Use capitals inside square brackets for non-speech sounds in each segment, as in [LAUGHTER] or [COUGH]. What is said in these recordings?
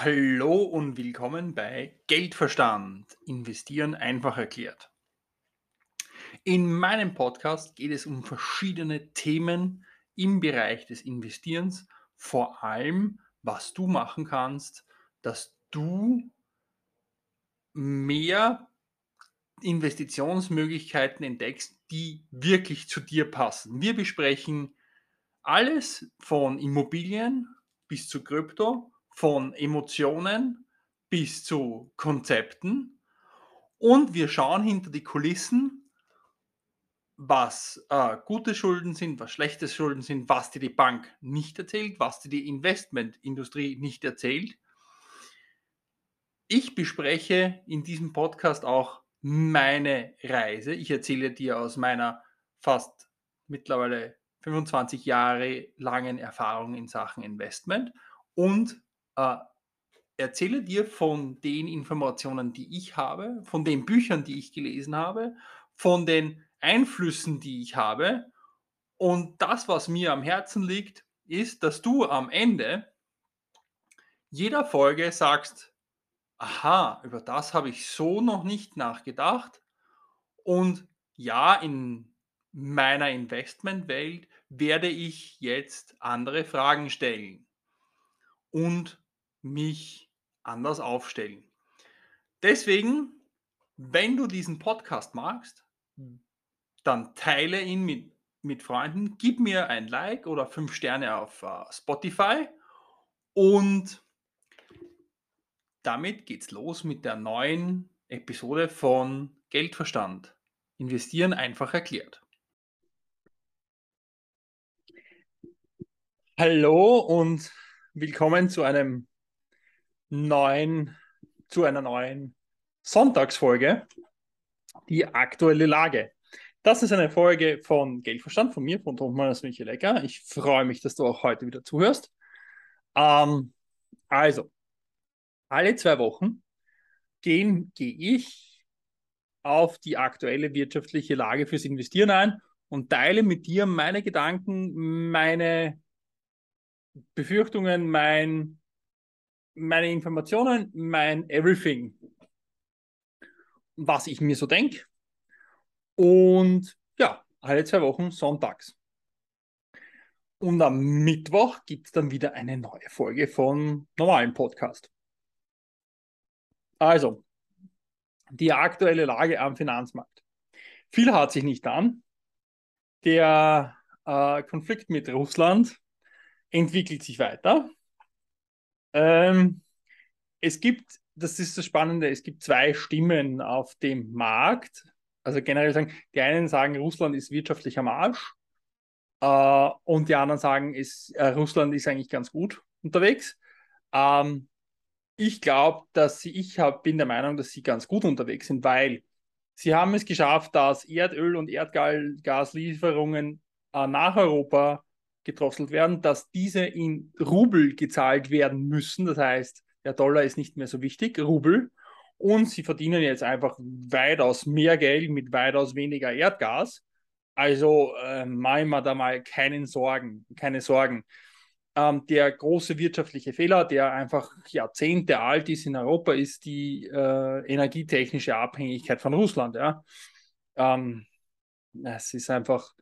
Hallo und willkommen bei Geldverstand. Investieren einfach erklärt. In meinem Podcast geht es um verschiedene Themen im Bereich des Investierens, vor allem was du machen kannst, dass du mehr Investitionsmöglichkeiten entdeckst, die wirklich zu dir passen. Wir besprechen alles von Immobilien bis zu Krypto, von Emotionen bis zu Konzepten und wir schauen hinter die Kulissen, was äh, gute Schulden sind, was schlechte Schulden sind, was dir die Bank nicht erzählt, was dir die Investmentindustrie nicht erzählt. Ich bespreche in diesem Podcast auch meine Reise. Ich erzähle dir aus meiner fast mittlerweile 25 Jahre langen Erfahrung in Sachen Investment und äh, erzähle dir von den Informationen, die ich habe, von den Büchern, die ich gelesen habe, von den Einflüssen, die ich habe. Und das, was mir am Herzen liegt, ist, dass du am Ende jeder Folge sagst, aha, über das habe ich so noch nicht nachgedacht. Und ja, in meiner Investmentwelt werde ich jetzt andere Fragen stellen und mich anders aufstellen. Deswegen, wenn du diesen Podcast magst, dann teile ihn mit, mit Freunden, gib mir ein Like oder fünf Sterne auf uh, Spotify und damit geht's los mit der neuen Episode von Geldverstand. Investieren einfach erklärt. Hallo und willkommen zu einem neuen, zu einer neuen Sonntagsfolge. Die aktuelle Lage. Das ist eine Folge von Geldverstand von mir, von Thomas Michael Ecker. Ich freue mich, dass du auch heute wieder zuhörst. Ähm, also, alle zwei Wochen gehen, gehe ich auf die aktuelle wirtschaftliche Lage fürs Investieren ein und teile mit dir meine Gedanken, meine Befürchtungen, mein, meine Informationen, mein Everything, was ich mir so denke. Und ja, alle zwei Wochen sonntags. Und am Mittwoch gibt es dann wieder eine neue Folge von normalen Podcast. Also, die aktuelle Lage am Finanzmarkt. Viel hat sich nicht an. Der äh, Konflikt mit Russland entwickelt sich weiter. Ähm, es gibt, das ist das Spannende, es gibt zwei Stimmen auf dem Markt. Also generell sagen, die einen sagen, Russland ist wirtschaftlich am Arsch äh, und die anderen sagen, ist, äh, Russland ist eigentlich ganz gut unterwegs. Ähm, ich glaube, dass sie, ich hab, bin der Meinung, dass sie ganz gut unterwegs sind, weil sie haben es geschafft, dass Erdöl- und Erdgaslieferungen äh, nach Europa gedrosselt werden, dass diese in Rubel gezahlt werden müssen. Das heißt, der Dollar ist nicht mehr so wichtig, Rubel. Und sie verdienen jetzt einfach weitaus mehr Geld mit weitaus weniger Erdgas. Also äh, machen wir da mal keinen Sorgen, keine Sorgen. Ähm, der große wirtschaftliche Fehler, der einfach Jahrzehnte alt ist in Europa, ist die äh, energietechnische Abhängigkeit von Russland. Ja? Ähm, es ist einfach,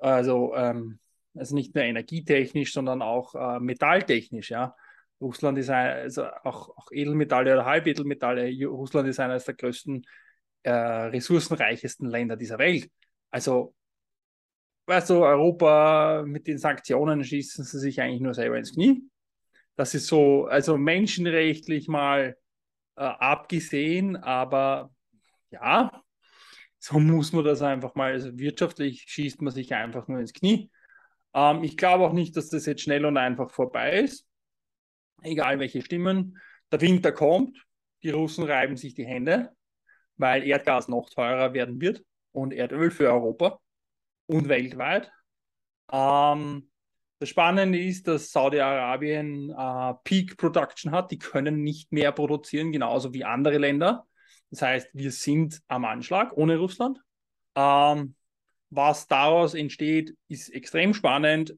also ähm, also nicht nur energietechnisch, sondern auch äh, metalltechnisch. Ja. Russland ist ein, also auch, auch Edelmetalle oder Halbedelmetalle. Russland ist eines der größten, äh, ressourcenreichesten Länder dieser Welt. Also, weißt du, Europa mit den Sanktionen schießen sie sich eigentlich nur selber ins Knie. Das ist so, also menschenrechtlich mal äh, abgesehen, aber ja, so muss man das einfach mal, also wirtschaftlich schießt man sich einfach nur ins Knie. Ähm, ich glaube auch nicht, dass das jetzt schnell und einfach vorbei ist. Egal welche Stimmen. Der Winter kommt, die Russen reiben sich die Hände, weil Erdgas noch teurer werden wird und Erdöl für Europa und weltweit. Ähm, das Spannende ist, dass Saudi-Arabien äh, Peak Production hat. Die können nicht mehr produzieren, genauso wie andere Länder. Das heißt, wir sind am Anschlag ohne Russland. Ähm, was daraus entsteht, ist extrem spannend.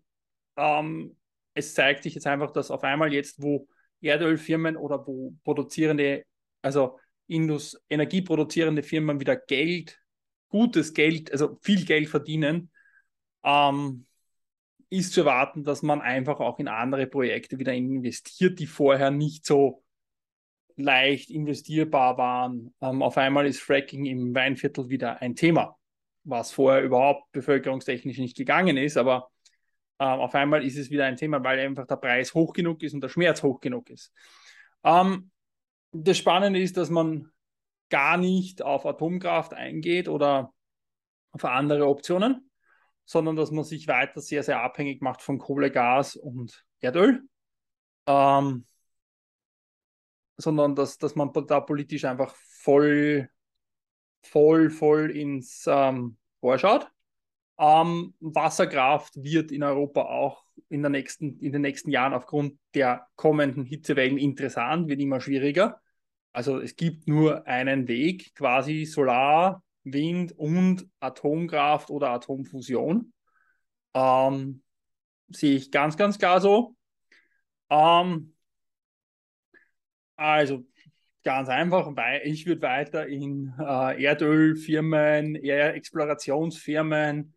Ähm, es zeigt sich jetzt einfach, dass auf einmal jetzt, wo Erdölfirmen oder wo produzierende, also Indus energieproduzierende Firmen wieder Geld, gutes Geld, also viel Geld verdienen, ähm, ist zu erwarten, dass man einfach auch in andere Projekte wieder investiert, die vorher nicht so leicht investierbar waren. Ähm, auf einmal ist Fracking im Weinviertel wieder ein Thema, was vorher überhaupt bevölkerungstechnisch nicht gegangen ist, aber ähm, auf einmal ist es wieder ein Thema, weil einfach der Preis hoch genug ist und der Schmerz hoch genug ist. Ähm, das Spannende ist, dass man gar nicht auf Atomkraft eingeht oder auf andere Optionen, sondern dass man sich weiter sehr, sehr abhängig macht von Kohle, Gas und Erdöl. Ähm, sondern dass, dass man da politisch einfach voll, voll, voll ins ähm, Rohr schaut. Ähm, Wasserkraft wird in Europa auch in, der nächsten, in den nächsten Jahren aufgrund der kommenden Hitzewellen interessant, wird immer schwieriger. Also es gibt nur einen Weg, quasi Solar, Wind und Atomkraft oder Atomfusion. Ähm, sehe ich ganz, ganz klar so. Ähm, also ganz einfach, weil ich würde weiter in äh, Erdölfirmen, Explorationsfirmen,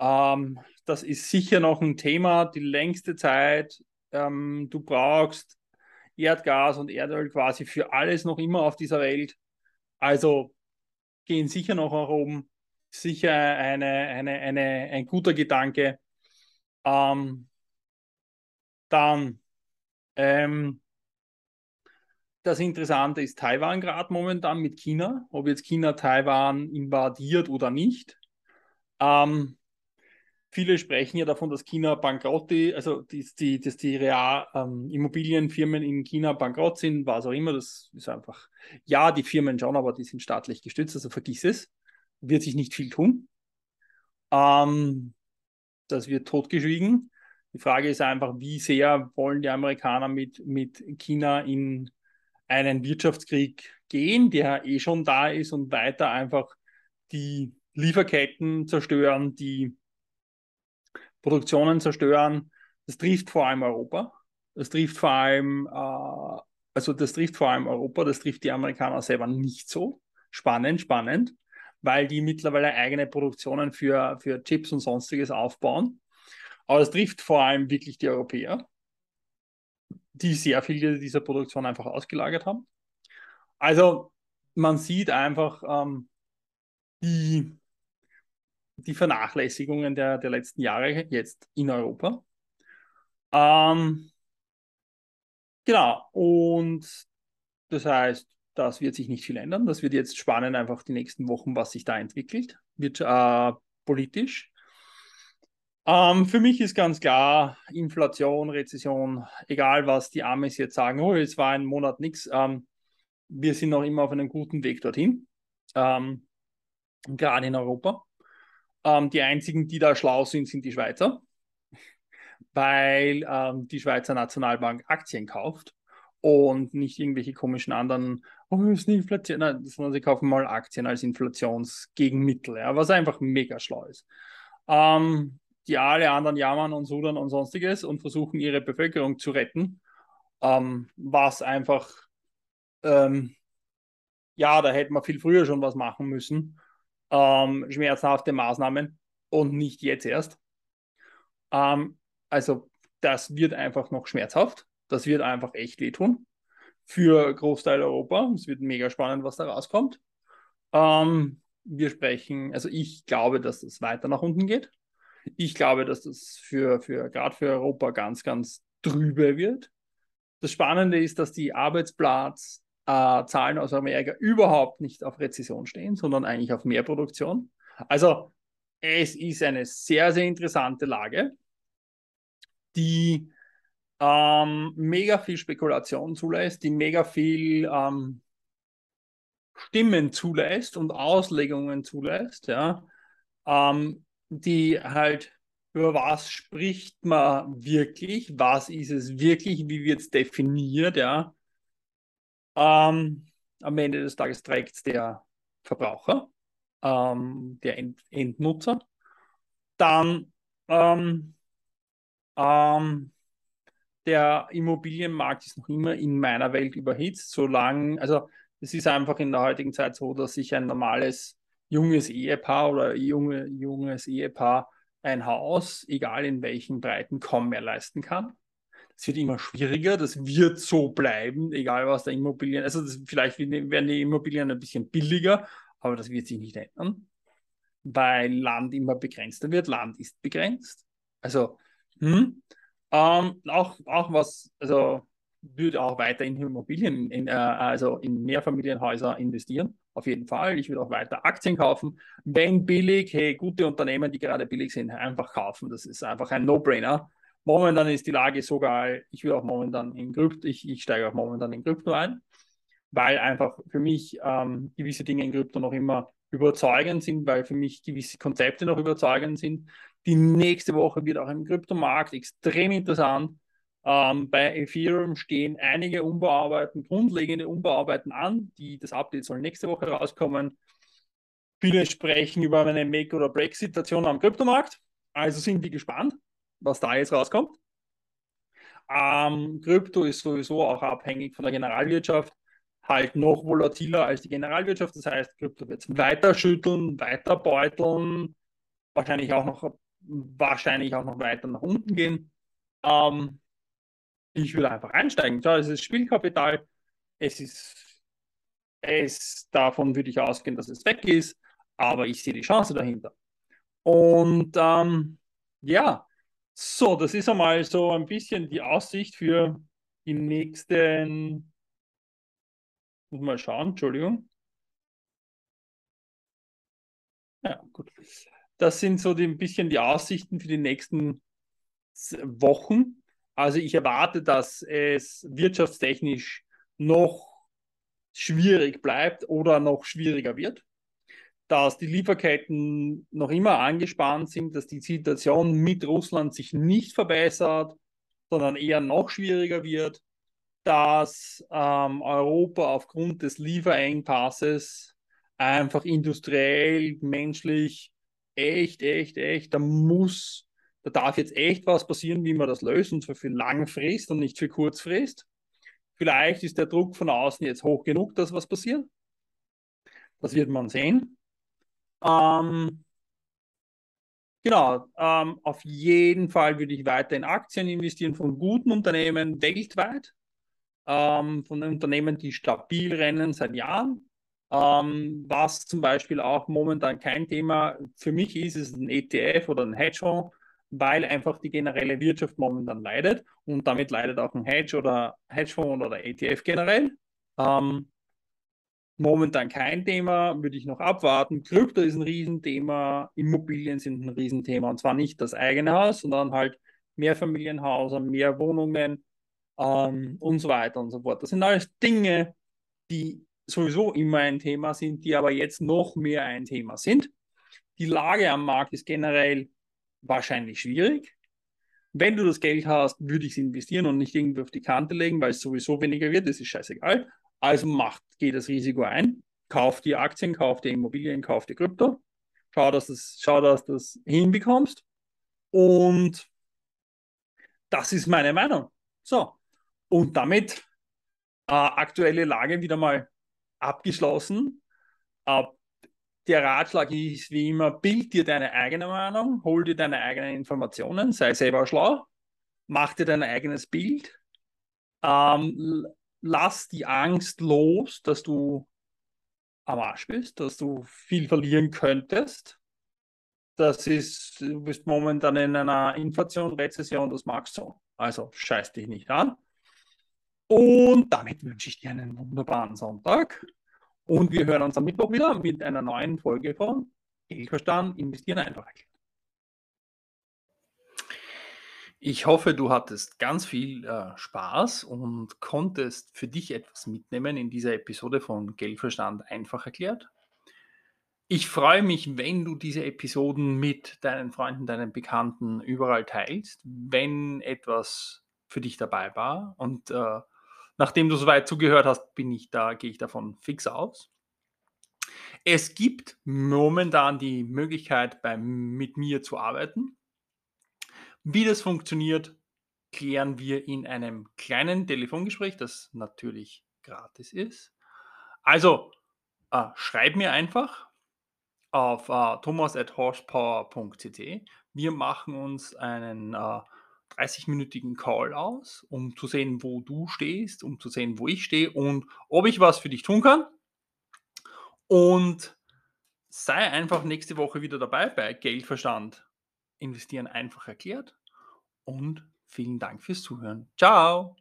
ähm, das ist sicher noch ein Thema, die längste Zeit. Ähm, du brauchst Erdgas und Erdöl quasi für alles noch immer auf dieser Welt. Also gehen sicher noch nach oben. Sicher eine, eine, eine, ein guter Gedanke. Ähm, dann ähm, das Interessante ist Taiwan gerade momentan mit China, ob jetzt China Taiwan invadiert oder nicht. Ähm, viele sprechen ja davon, dass China bankrott ist, also dass die, dass die Real, ähm, Immobilienfirmen in China bankrott sind, was auch immer. Das ist einfach, ja, die Firmen schon, aber die sind staatlich gestützt, also vergiss es. Wird sich nicht viel tun. Ähm, das wird totgeschwiegen. Die Frage ist einfach, wie sehr wollen die Amerikaner mit, mit China in einen Wirtschaftskrieg gehen, der eh schon da ist und weiter einfach die Lieferketten zerstören, die Produktionen zerstören. Das trifft vor allem Europa. Das trifft vor allem, äh, also das trifft vor allem Europa, das trifft die Amerikaner selber nicht so. Spannend, spannend, weil die mittlerweile eigene Produktionen für, für Chips und sonstiges aufbauen. Aber es trifft vor allem wirklich die Europäer die sehr viel dieser Produktion einfach ausgelagert haben. Also man sieht einfach ähm, die, die Vernachlässigungen der, der letzten Jahre jetzt in Europa. Ähm, genau, und das heißt, das wird sich nicht viel ändern. Das wird jetzt spannend, einfach die nächsten Wochen, was sich da entwickelt, wird äh, politisch. Ähm, für mich ist ganz klar, Inflation, Rezession, egal was die Amis jetzt sagen, oh, es war ein Monat nichts, ähm, wir sind noch immer auf einem guten Weg dorthin, ähm, gerade in Europa. Ähm, die einzigen, die da schlau sind, sind die Schweizer, [LAUGHS] weil ähm, die Schweizer Nationalbank Aktien kauft und nicht irgendwelche komischen anderen, oh, ist eine Inflation, Nein, sondern sie kaufen mal Aktien als Inflationsgegenmittel, ja, was einfach mega schlau ist. Ähm, die alle anderen jammern und sudern und sonstiges und versuchen ihre Bevölkerung zu retten, ähm, was einfach, ähm, ja, da hätte man viel früher schon was machen müssen, ähm, schmerzhafte Maßnahmen und nicht jetzt erst. Ähm, also das wird einfach noch schmerzhaft, das wird einfach echt wehtun für Großteil Europa. Es wird mega spannend, was da rauskommt. Ähm, wir sprechen, also ich glaube, dass es weiter nach unten geht. Ich glaube, dass das für, für gerade für Europa ganz, ganz drüber wird. Das Spannende ist, dass die Arbeitsplatzzahlen äh, aus Amerika überhaupt nicht auf Rezession stehen, sondern eigentlich auf Mehrproduktion. Also es ist eine sehr, sehr interessante Lage, die ähm, mega viel Spekulation zulässt, die mega viel ähm, Stimmen zulässt und Auslegungen zulässt. Ja. Ähm, die halt über was spricht man wirklich, was ist es wirklich, wie wird es definiert, ja. Ähm, am Ende des Tages trägt es der Verbraucher, ähm, der End Endnutzer. Dann ähm, ähm, der Immobilienmarkt ist noch immer in meiner Welt überhitzt, solange, also es ist einfach in der heutigen Zeit so, dass sich ein normales junges Ehepaar oder junge, junges Ehepaar ein Haus, egal in welchen Breiten, kaum mehr leisten kann. Es wird immer schwieriger, das wird so bleiben, egal was der Immobilien, also das, vielleicht werden die Immobilien ein bisschen billiger, aber das wird sich nicht ändern, weil Land immer begrenzter wird. Land ist begrenzt. Also, hm, ähm, auch, auch was, also würde auch weiter in Immobilien, in, äh, also in Mehrfamilienhäuser investieren. Auf jeden Fall. Ich würde auch weiter Aktien kaufen. Wenn billig, hey, gute Unternehmen, die gerade billig sind, einfach kaufen. Das ist einfach ein No-Brainer. Momentan ist die Lage so geil. Ich will auch momentan in Krypto, ich, ich steige auch momentan in Krypto ein, weil einfach für mich ähm, gewisse Dinge in Krypto noch immer überzeugend sind, weil für mich gewisse Konzepte noch überzeugend sind. Die nächste Woche wird auch im Kryptomarkt extrem interessant. Ähm, bei Ethereum stehen einige Umbauarbeiten, grundlegende Umbauarbeiten an. Die, das Update soll nächste Woche rauskommen. Viele sprechen über eine Make- oder Break-Situation am Kryptomarkt. Also sind wir gespannt was da jetzt rauskommt. Ähm, Krypto ist sowieso auch abhängig von der Generalwirtschaft, halt noch volatiler als die Generalwirtschaft. Das heißt, Krypto wird es weiter schütteln, weiter beuteln, wahrscheinlich auch noch, wahrscheinlich auch noch weiter nach unten gehen. Ähm, ich würde einfach einsteigen. Schau, es ist Spielkapital, es ist, es, davon würde ich ausgehen, dass es weg ist, aber ich sehe die Chance dahinter. Und ähm, ja, so, das ist einmal so ein bisschen die Aussicht für die nächsten. Muss mal schauen, Entschuldigung. Ja, gut. Das sind so die, ein bisschen die Aussichten für die nächsten Wochen. Also ich erwarte, dass es wirtschaftstechnisch noch schwierig bleibt oder noch schwieriger wird dass die Lieferketten noch immer angespannt sind, dass die Situation mit Russland sich nicht verbessert, sondern eher noch schwieriger wird, dass ähm, Europa aufgrund des Lieferengpasses einfach industriell, menschlich echt, echt, echt, da muss, da darf jetzt echt was passieren, wie man das löst, und zwar für Langfrist und nicht für Kurzfrist. Vielleicht ist der Druck von außen jetzt hoch genug, dass was passiert. Das wird man sehen. Ähm, genau, ähm, auf jeden Fall würde ich weiter in Aktien investieren von guten Unternehmen weltweit, ähm, von Unternehmen, die stabil rennen seit Jahren. Ähm, was zum Beispiel auch momentan kein Thema für mich ist, ist ein ETF oder ein Hedgefonds, weil einfach die generelle Wirtschaft momentan leidet und damit leidet auch ein Hedge oder Hedgefonds oder ETF generell. Ähm, momentan kein Thema, würde ich noch abwarten. Krypto ist ein Riesenthema, Immobilien sind ein Riesenthema und zwar nicht das eigene Haus, sondern halt Mehrfamilienhäuser, mehr Wohnungen ähm, und so weiter und so fort. Das sind alles Dinge, die sowieso immer ein Thema sind, die aber jetzt noch mehr ein Thema sind. Die Lage am Markt ist generell wahrscheinlich schwierig. Wenn du das Geld hast, würde ich es investieren und nicht irgendwie auf die Kante legen, weil es sowieso weniger wird. Das ist scheißegal. Also macht, geht das Risiko ein, kauft die Aktien, kauft die Immobilien, kauft die Krypto, schau, dass, das, du das hinbekommst. Und das ist meine Meinung. So, und damit äh, aktuelle Lage wieder mal abgeschlossen. Äh, der Ratschlag ist wie immer, bild dir deine eigene Meinung, hol dir deine eigenen Informationen, sei selber schlau, mach dir dein eigenes Bild. Ähm, lass die Angst los, dass du am Arsch bist, dass du viel verlieren könntest. Das ist, du bist momentan in einer Inflation, Rezession, das magst du. Also scheiß dich nicht an. Und damit wünsche ich dir einen wunderbaren Sonntag. Und wir hören uns am Mittwoch wieder mit einer neuen Folge von Geldverstand, investieren einfach erklärt. Ich hoffe, du hattest ganz viel äh, Spaß und konntest für dich etwas mitnehmen in dieser Episode von Geldverstand einfach erklärt. Ich freue mich, wenn du diese Episoden mit deinen Freunden, deinen Bekannten überall teilst, wenn etwas für dich dabei war. Und äh, nachdem du soweit zugehört hast, bin ich da, gehe ich davon fix aus. Es gibt momentan die Möglichkeit, bei, mit mir zu arbeiten. Wie das funktioniert, klären wir in einem kleinen Telefongespräch, das natürlich gratis ist. Also, äh, schreib mir einfach auf äh, thomas.horsepower.cc. Wir machen uns einen äh, 30-minütigen Call aus, um zu sehen, wo du stehst, um zu sehen, wo ich stehe und ob ich was für dich tun kann. Und sei einfach nächste Woche wieder dabei bei Geldverstand. Investieren einfach erklärt. Und vielen Dank fürs Zuhören. Ciao!